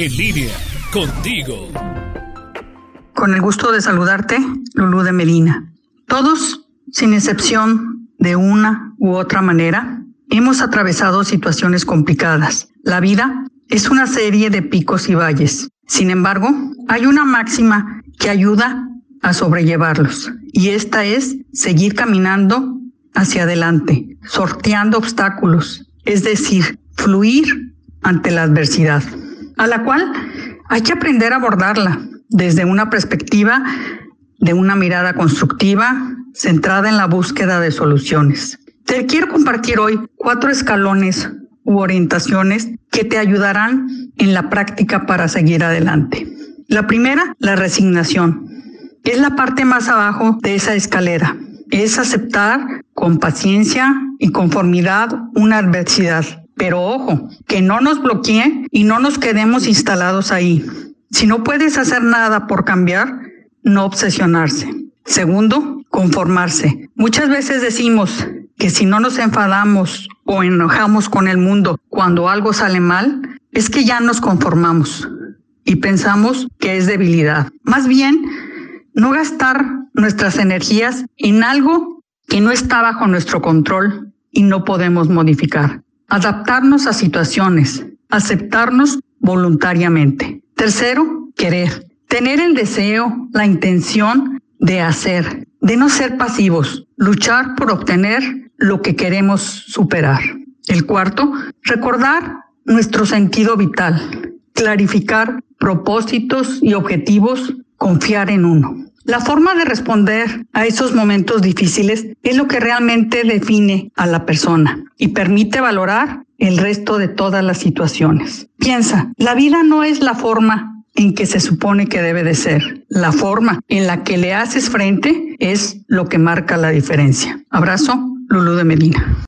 En contigo. Con el gusto de saludarte, Lulú de Medina. Todos, sin excepción de una u otra manera, hemos atravesado situaciones complicadas. La vida es una serie de picos y valles. Sin embargo, hay una máxima que ayuda a sobrellevarlos y esta es seguir caminando hacia adelante, sorteando obstáculos, es decir, fluir ante la adversidad, a la cual hay que aprender a abordarla desde una perspectiva de una mirada constructiva centrada en la búsqueda de soluciones. Te quiero compartir hoy cuatro escalones u orientaciones que te ayudarán en la práctica para seguir adelante. La primera, la resignación. Es la parte más abajo de esa escalera. Es aceptar con paciencia y conformidad una adversidad. Pero ojo, que no nos bloquee y no nos quedemos instalados ahí. Si no puedes hacer nada por cambiar, no obsesionarse. Segundo, conformarse. Muchas veces decimos que si no nos enfadamos o enojamos con el mundo cuando algo sale mal, es que ya nos conformamos y pensamos que es debilidad. Más bien, no gastar nuestras energías en algo que no está bajo nuestro control y no podemos modificar. Adaptarnos a situaciones, aceptarnos voluntariamente. Tercero, querer. Tener el deseo, la intención de hacer, de no ser pasivos, luchar por obtener lo que queremos superar. El cuarto, recordar nuestro sentido vital, clarificar propósitos y objetivos, confiar en uno. La forma de responder a esos momentos difíciles es lo que realmente define a la persona y permite valorar el resto de todas las situaciones. Piensa, la vida no es la forma en que se supone que debe de ser. La forma en la que le haces frente es lo que marca la diferencia. Abrazo, Lulú de Medina.